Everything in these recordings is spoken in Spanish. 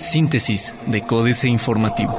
Síntesis de Códice Informativo.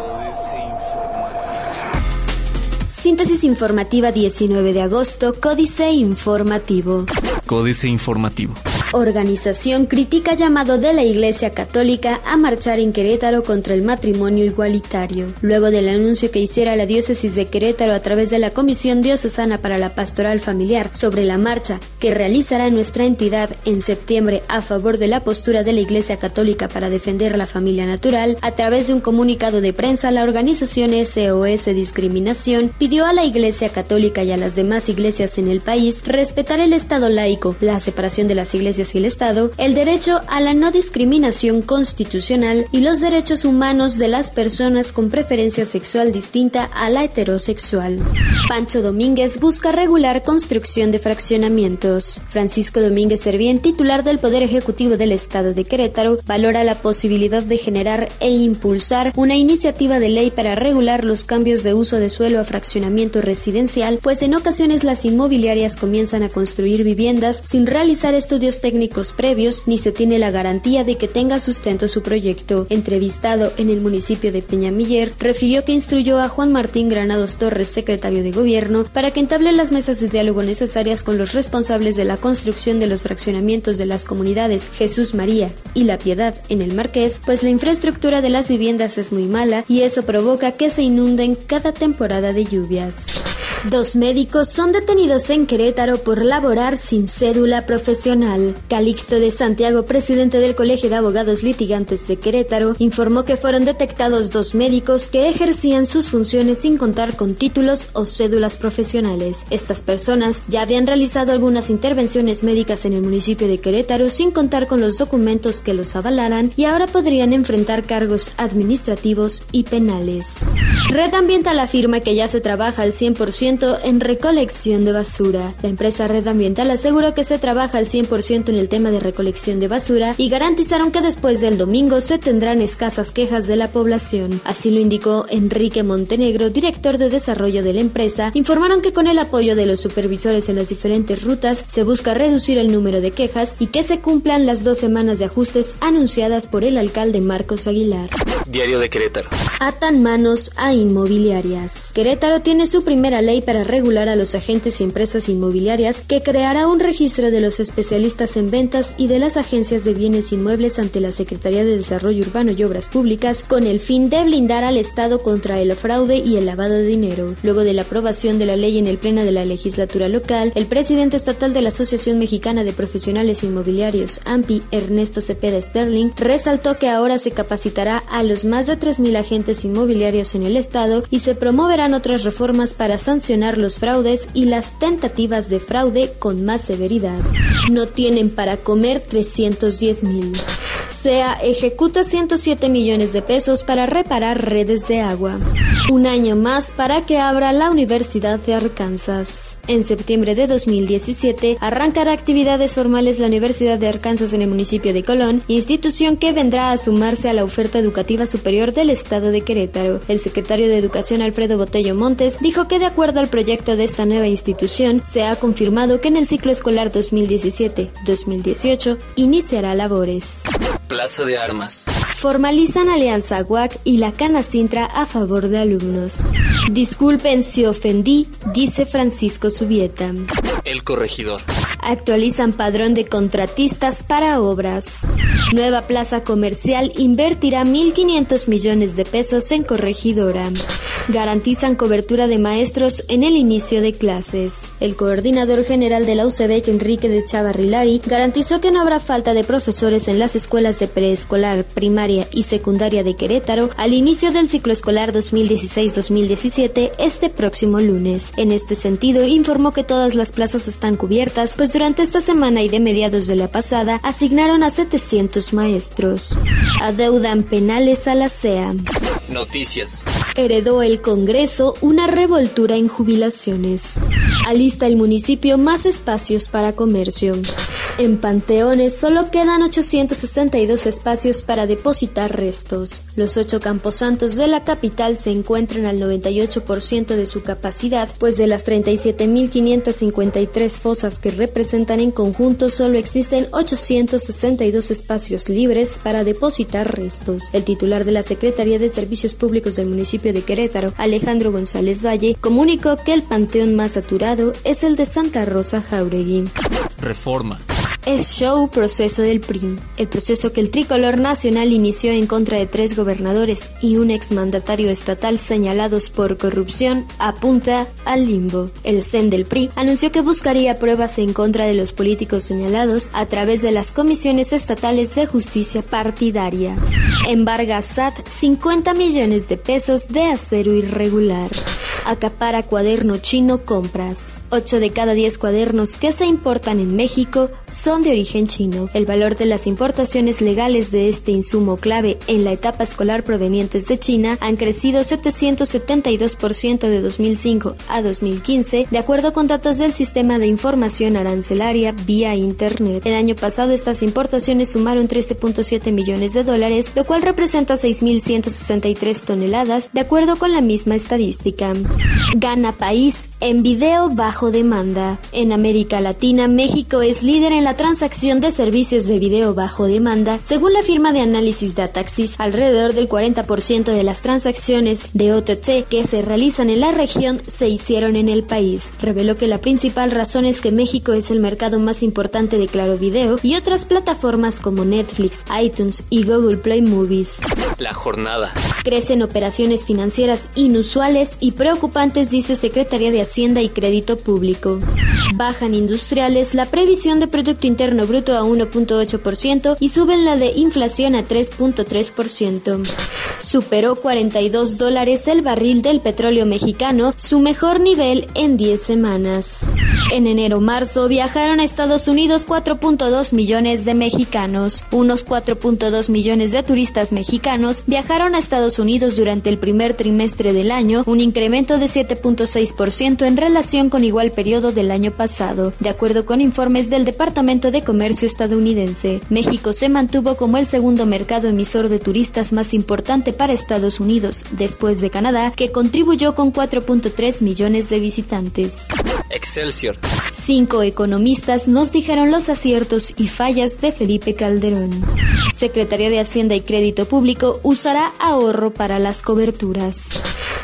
Síntesis informativa 19 de agosto, Códice Informativo. Códice Informativo. Organización critica llamado de la Iglesia Católica a marchar en Querétaro contra el matrimonio igualitario. Luego del anuncio que hiciera la diócesis de Querétaro a través de la Comisión Diocesana para la Pastoral Familiar sobre la marcha que realizará nuestra entidad en septiembre a favor de la postura de la Iglesia Católica para defender la familia natural, a través de un comunicado de prensa, la organización SOS Discriminación pidió a la Iglesia Católica y a las demás iglesias en el país respetar el Estado laico, la separación de las iglesias y el Estado, el derecho a la no discriminación constitucional y los derechos humanos de las personas con preferencia sexual distinta a la heterosexual. Pancho Domínguez busca regular construcción de fraccionamientos. Francisco Domínguez Servién, titular del Poder Ejecutivo del Estado de Querétaro, valora la posibilidad de generar e impulsar una iniciativa de ley para regular los cambios de uso de suelo a fraccionamiento residencial, pues en ocasiones las inmobiliarias comienzan a construir viviendas sin realizar estudios técnicos previos ni se tiene la garantía de que tenga sustento su proyecto. Entrevistado en el municipio de Peñamiller, refirió que instruyó a Juan Martín Granados Torres, secretario de Gobierno, para que entable las mesas de diálogo necesarias con los responsables de la construcción de los fraccionamientos de las comunidades Jesús María y La Piedad en el Marqués, pues la infraestructura de las viviendas es muy mala y eso provoca que se inunden cada temporada de lluvias. Dos médicos son detenidos en Querétaro por laborar sin cédula profesional. Calixto de Santiago, presidente del Colegio de Abogados Litigantes de Querétaro, informó que fueron detectados dos médicos que ejercían sus funciones sin contar con títulos o cédulas profesionales. Estas personas ya habían realizado algunas intervenciones médicas en el municipio de Querétaro sin contar con los documentos que los avalaran y ahora podrían enfrentar cargos administrativos y penales. Red Ambiental afirma que ya se trabaja al 100% en recolección de basura. La empresa Red Ambiental aseguró que se trabaja al 100% en el tema de recolección de basura y garantizaron que después del domingo se tendrán escasas quejas de la población. Así lo indicó Enrique Montenegro, director de desarrollo de la empresa. Informaron que con el apoyo de los supervisores en las diferentes rutas se busca reducir el número de quejas y que se cumplan las dos semanas de ajustes anunciadas por el alcalde Marcos Aguilar. Diario de Querétaro. Atan manos a inmobiliarias. Querétaro tiene su primera ley para regular a los agentes y empresas inmobiliarias que creará un registro de los especialistas en ventas y de las agencias de bienes inmuebles ante la Secretaría de Desarrollo Urbano y Obras Públicas con el fin de blindar al Estado contra el fraude y el lavado de dinero. Luego de la aprobación de la ley en el Pleno de la Legislatura local, el presidente estatal de la Asociación Mexicana de Profesionales Inmobiliarios, AMPI, Ernesto Cepeda Sterling, resaltó que ahora se capacitará a los más de 3.000 agentes inmobiliarios en el Estado y se promoverán otras reformas para sancionar los fraudes y las tentativas de fraude con más severidad. No tienen para comer 310 mil. SEA ejecuta 107 millones de pesos para reparar redes de agua. Un año más para que abra la Universidad de Arkansas. En septiembre de 2017 arrancará actividades formales la Universidad de Arkansas en el municipio de Colón, institución que vendrá a sumarse a la oferta educativa superior del estado de Querétaro. El secretario de Educación Alfredo Botello Montes dijo que de acuerdo al proyecto de esta nueva institución se ha confirmado que en el ciclo escolar 2017-2018 iniciará labores. Plaza de Armas. Formalizan alianza UAC y la Cana Sintra a favor de alumnos. Disculpen si ofendí, dice Francisco Subieta. El corregidor. Actualizan padrón de contratistas para obras. Nueva plaza comercial invertirá 1.500 millones de pesos en corregidora. Garantizan cobertura de maestros en el inicio de clases. El coordinador general de la UCB, Enrique de Chavarrilari, garantizó que no habrá falta de profesores en las escuelas de preescolar, primaria y secundaria de Querétaro al inicio del ciclo escolar 2016-2017 este próximo lunes. En este sentido, informó que todas las plazas están cubiertas, pues durante esta semana y de mediados de la pasada asignaron a 700 maestros. Adeudan penales a la CEA. Noticias. Heredó el Congreso una revoltura en jubilaciones. Alista el municipio más espacios para comercio. En panteones solo quedan 862 espacios para depositar restos. Los ocho camposantos de la capital se encuentran al 98% de su capacidad, pues de las 37.553 fosas que representan en conjunto solo existen 862 espacios libres para depositar restos. El titular de la Secretaría de Servicios Públicos del municipio de Querétaro, Alejandro González Valle, comunicó que el panteón más saturado es el de Santa Rosa Jauregui. Reforma es show proceso del PRI, el proceso que el tricolor nacional inició en contra de tres gobernadores y un exmandatario estatal señalados por corrupción apunta al limbo. El CEN del PRI anunció que buscaría pruebas en contra de los políticos señalados a través de las comisiones estatales de justicia partidaria. Embarga SAT 50 millones de pesos de acero irregular acapara cuaderno chino compras. 8 de cada 10 cuadernos que se importan en México son de origen chino. El valor de las importaciones legales de este insumo clave en la etapa escolar provenientes de China han crecido 772% de 2005 a 2015, de acuerdo con datos del Sistema de Información Arancelaria vía Internet. El año pasado estas importaciones sumaron 13.7 millones de dólares, lo cual representa 6.163 toneladas, de acuerdo con la misma estadística. Gana país en video bajo demanda. En América Latina, México es líder en la transacción de servicios de video bajo demanda. Según la firma de análisis Dataxis, alrededor del 40% de las transacciones de OTT que se realizan en la región se hicieron en el país. Reveló que la principal razón es que México es el mercado más importante de Claro Video y otras plataformas como Netflix, iTunes y Google Play Movies. La jornada. Crecen operaciones financieras inusuales y preocupantes, dice Secretaría de Hacienda y Crédito Público. Bajan industriales la previsión de Producto Interno Bruto a 1.8% y suben la de inflación a 3.3%. Superó 42 dólares el barril del petróleo mexicano, su mejor nivel en 10 semanas. En enero-marzo viajaron a Estados Unidos 4.2 millones de mexicanos. Unos 4.2 millones de turistas mexicanos viajaron a Estados Unidos durante el primer trimestre del año, un incremento de 7.6% en relación con igual periodo del año pasado. De acuerdo con informes del Departamento de Comercio estadounidense, México se mantuvo como el segundo mercado emisor de turistas más importante para Estados Unidos, después de Canadá, que contribuyó con 4.3 millones de visitantes. Excelsior. Cinco economistas nos dijeron los aciertos y fallas de Felipe Calderón. Secretaría de Hacienda y Crédito Público usará ahorro para las coberturas.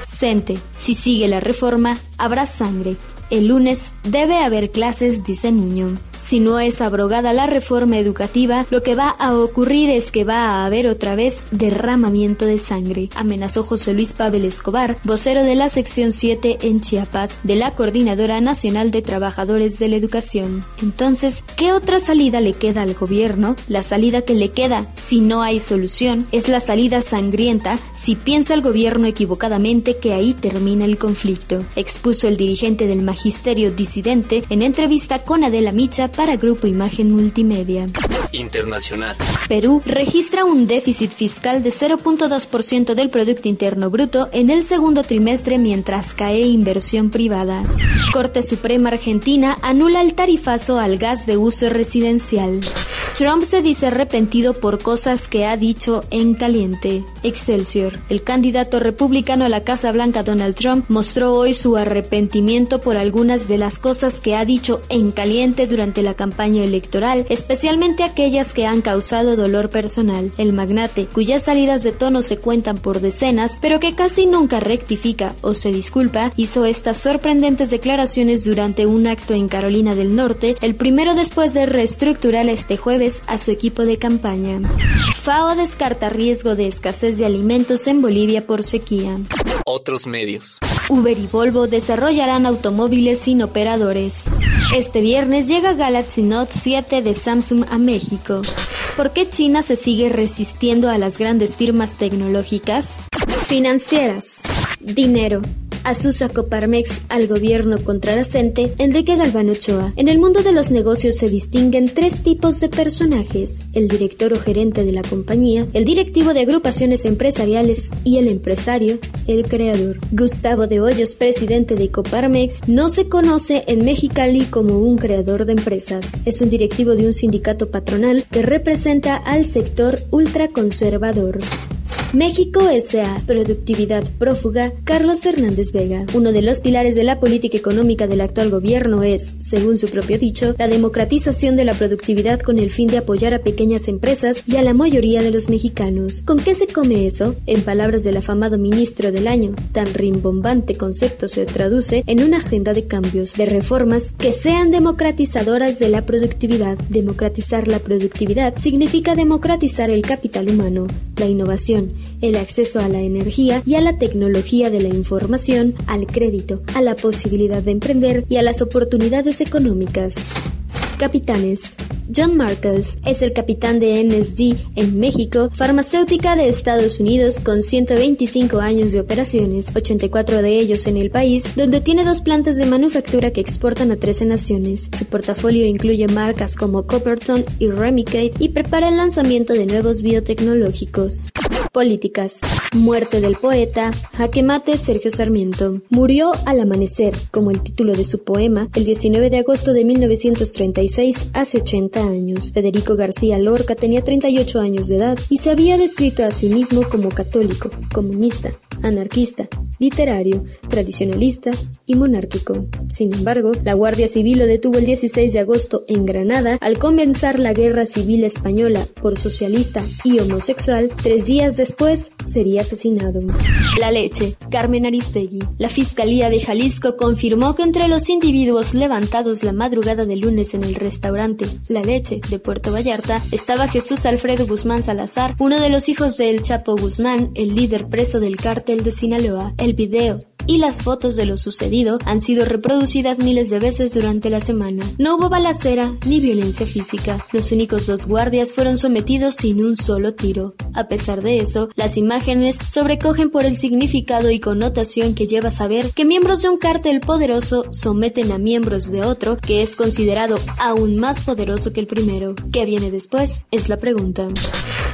CENTE, si sigue la reforma, habrá sangre. El lunes debe haber clases, dice Nuño. Si no es abrogada la reforma educativa, lo que va a ocurrir es que va a haber otra vez derramamiento de sangre, amenazó José Luis Pavel Escobar, vocero de la sección 7 en Chiapas de la Coordinadora Nacional de Trabajadores de la Educación. Entonces, ¿qué otra salida le queda al gobierno? La salida que le queda, si no hay solución, es la salida sangrienta si piensa el gobierno equivocadamente que ahí termina el conflicto, expuso el dirigente del magisterio disidente en entrevista con Adela Micha para Grupo Imagen Multimedia. Internacional. Perú registra un déficit fiscal de 0.2% del Producto Interno Bruto en el segundo trimestre mientras cae inversión privada. Corte Suprema Argentina anula el tarifazo al gas de uso residencial. Trump se dice arrepentido por cosas que ha dicho en caliente. Excelsior. El candidato republicano a la Casa Blanca Donald Trump mostró hoy su arrepentimiento por algunas de las cosas que ha dicho en caliente durante la campaña electoral, especialmente aquellas que han causado dolor personal. El magnate, cuyas salidas de tono se cuentan por decenas, pero que casi nunca rectifica o se disculpa, hizo estas sorprendentes declaraciones durante un acto en Carolina del Norte, el primero después de reestructurar este jueves a su equipo de campaña. FAO descarta riesgo de escasez de alimentos en Bolivia por sequía. Otros medios. Uber y Volvo desarrollarán automóviles sin operadores. Este viernes llega Galaxy Note 7 de Samsung a México. ¿Por qué China se sigue resistiendo a las grandes firmas tecnológicas? Financieras. Dinero. Asusa Coparmex al gobierno contra la CENTE, Enrique Galván Ochoa. En el mundo de los negocios se distinguen tres tipos de personajes: el director o gerente de la compañía, el directivo de agrupaciones empresariales y el empresario, el creador. Gustavo de Hoyos, presidente de Coparmex, no se conoce en Mexicali como un creador de empresas. Es un directivo de un sindicato patronal que representa al sector ultraconservador. México S.A. Productividad prófuga. Carlos Fernández Vega. Uno de los pilares de la política económica del actual gobierno es, según su propio dicho, la democratización de la productividad con el fin de apoyar a pequeñas empresas y a la mayoría de los mexicanos. ¿Con qué se come eso? En palabras del afamado ministro del año, tan rimbombante concepto se traduce en una agenda de cambios, de reformas que sean democratizadoras de la productividad. Democratizar la productividad significa democratizar el capital humano, la innovación, el acceso a la energía y a la tecnología de la información, al crédito, a la posibilidad de emprender y a las oportunidades económicas. Capitanes. John Markles es el capitán de MSD en México, farmacéutica de Estados Unidos con 125 años de operaciones, 84 de ellos en el país, donde tiene dos plantas de manufactura que exportan a 13 naciones. Su portafolio incluye marcas como Copperton y Remicade y prepara el lanzamiento de nuevos biotecnológicos. Políticas. Muerte del poeta. Jaque mate Sergio Sarmiento. Murió al amanecer, como el título de su poema, el 19 de agosto de 1936, hace 80 años. Federico García Lorca tenía 38 años de edad y se había descrito a sí mismo como católico, comunista, anarquista, literario, tradicionalista y monárquico. Sin embargo, la Guardia Civil lo detuvo el 16 de agosto en Granada al comenzar la Guerra Civil Española por socialista y homosexual. Tres días después sería asesinado. La leche. Carmen Aristegui. La Fiscalía de Jalisco confirmó que entre los individuos levantados la madrugada de lunes en el restaurante La Leche de Puerto Vallarta estaba Jesús Alfredo Guzmán Salazar, uno de los hijos del Chapo Guzmán, el líder preso del cártel de Sinaloa. El video y las fotos de lo sucedido han sido reproducidas miles de veces durante la semana. No hubo balacera ni violencia física. Los únicos dos guardias fueron sometidos sin un solo tiro. A pesar de eso, las imágenes sobrecogen por el significado y connotación que lleva saber que miembros de un cártel poderoso someten a miembros de otro que es considerado aún más poderoso que el primero. ¿Qué viene después? Es la pregunta.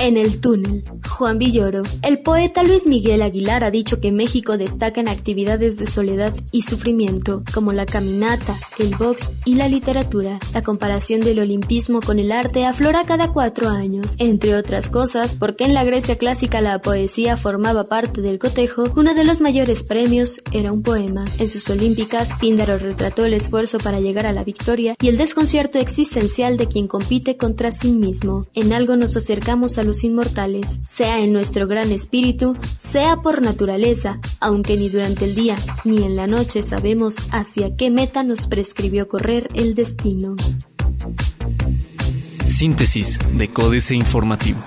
En el túnel, Juan Villoro. El poeta Luis Miguel Aguilar ha dicho que México destaca en actividades de soledad y sufrimiento, como la caminata, el box y la literatura. La comparación del olimpismo con el arte aflora cada cuatro años, entre otras cosas, porque en la Grecia clásica la poesía formaba parte del cotejo, uno de los mayores premios era un poema. En sus olímpicas, Píndaro retrató el esfuerzo para llegar a la victoria y el desconcierto existencial de quien compite contra sí mismo. En algo nos acercamos a los inmortales, sea en nuestro gran espíritu, sea por naturaleza, aunque ni durante el día ni en la noche sabemos hacia qué meta nos prescribió correr el destino. Síntesis de Códice Informativo.